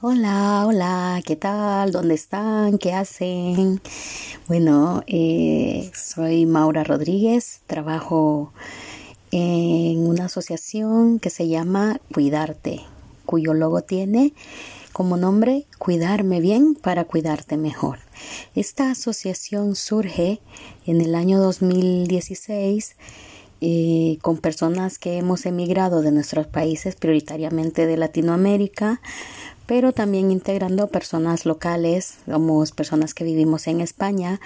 Hola, hola, ¿qué tal? ¿Dónde están? ¿Qué hacen? Bueno, eh, soy Maura Rodríguez, trabajo en una asociación que se llama Cuidarte, cuyo logo tiene como nombre Cuidarme bien para cuidarte mejor. Esta asociación surge en el año 2016 eh, con personas que hemos emigrado de nuestros países, prioritariamente de Latinoamérica, pero también integrando personas locales, somos personas que vivimos en España,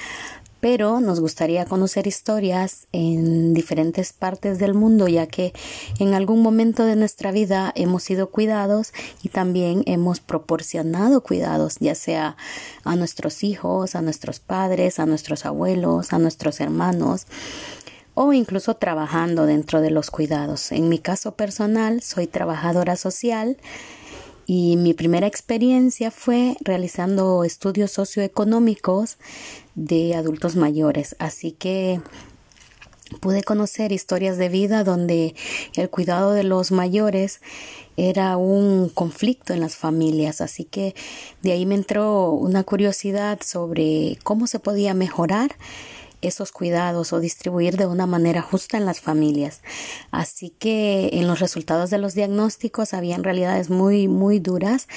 pero nos gustaría conocer historias en diferentes partes del mundo, ya que en algún momento de nuestra vida hemos sido cuidados y también hemos proporcionado cuidados, ya sea a nuestros hijos, a nuestros padres, a nuestros abuelos, a nuestros hermanos o incluso trabajando dentro de los cuidados. En mi caso personal, soy trabajadora social y mi primera experiencia fue realizando estudios socioeconómicos de adultos mayores. Así que pude conocer historias de vida donde el cuidado de los mayores era un conflicto en las familias, así que de ahí me entró una curiosidad sobre cómo se podía mejorar esos cuidados o distribuir de una manera justa en las familias. Así que en los resultados de los diagnósticos habían realidades muy, muy duras,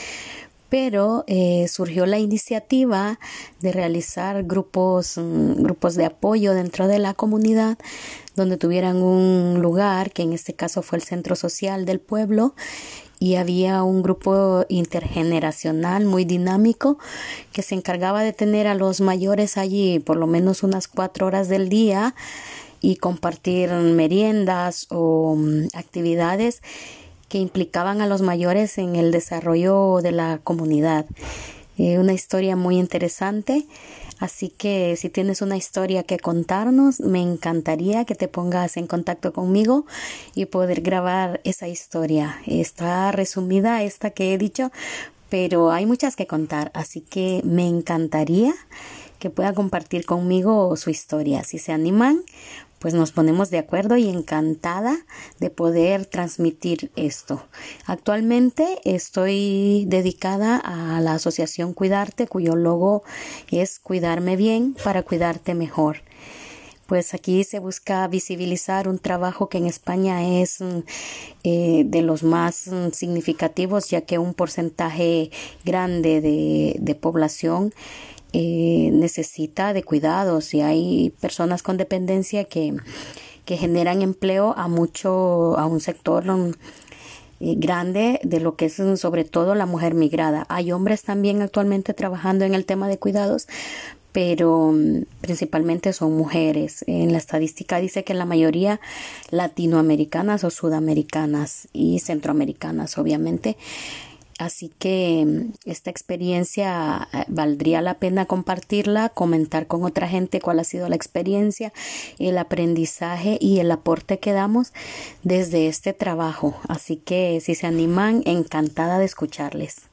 pero eh, surgió la iniciativa de realizar grupos, mm, grupos de apoyo dentro de la comunidad donde tuvieran un lugar, que en este caso fue el centro social del pueblo, y había un grupo intergeneracional muy dinámico que se encargaba de tener a los mayores allí por lo menos unas cuatro horas del día y compartir meriendas o mm, actividades que implicaban a los mayores en el desarrollo de la comunidad. Eh, una historia muy interesante Así que si tienes una historia que contarnos, me encantaría que te pongas en contacto conmigo y poder grabar esa historia. Está resumida esta que he dicho, pero hay muchas que contar, así que me encantaría que pueda compartir conmigo su historia. Si se animan, pues nos ponemos de acuerdo y encantada de poder transmitir esto. Actualmente estoy dedicada a la asociación Cuidarte, cuyo logo es Cuidarme bien para cuidarte mejor pues aquí se busca visibilizar un trabajo que en España es mm, eh, de los más mm, significativos, ya que un porcentaje grande de, de población eh, necesita de cuidados y hay personas con dependencia que, que generan empleo a mucho, a un sector um, eh, grande de lo que es um, sobre todo la mujer migrada. Hay hombres también actualmente trabajando en el tema de cuidados, pero um, principalmente son mujeres. En la estadística dice que la mayoría latinoamericanas o sudamericanas y centroamericanas, obviamente, Así que mm, esta experiencia eh, valdría la pena compartirla, comentar con otra gente cuál ha sido la experiencia, el aprendizaje y el aporte que damos desde este trabajo. Así que si se animan, encantada de escucharles.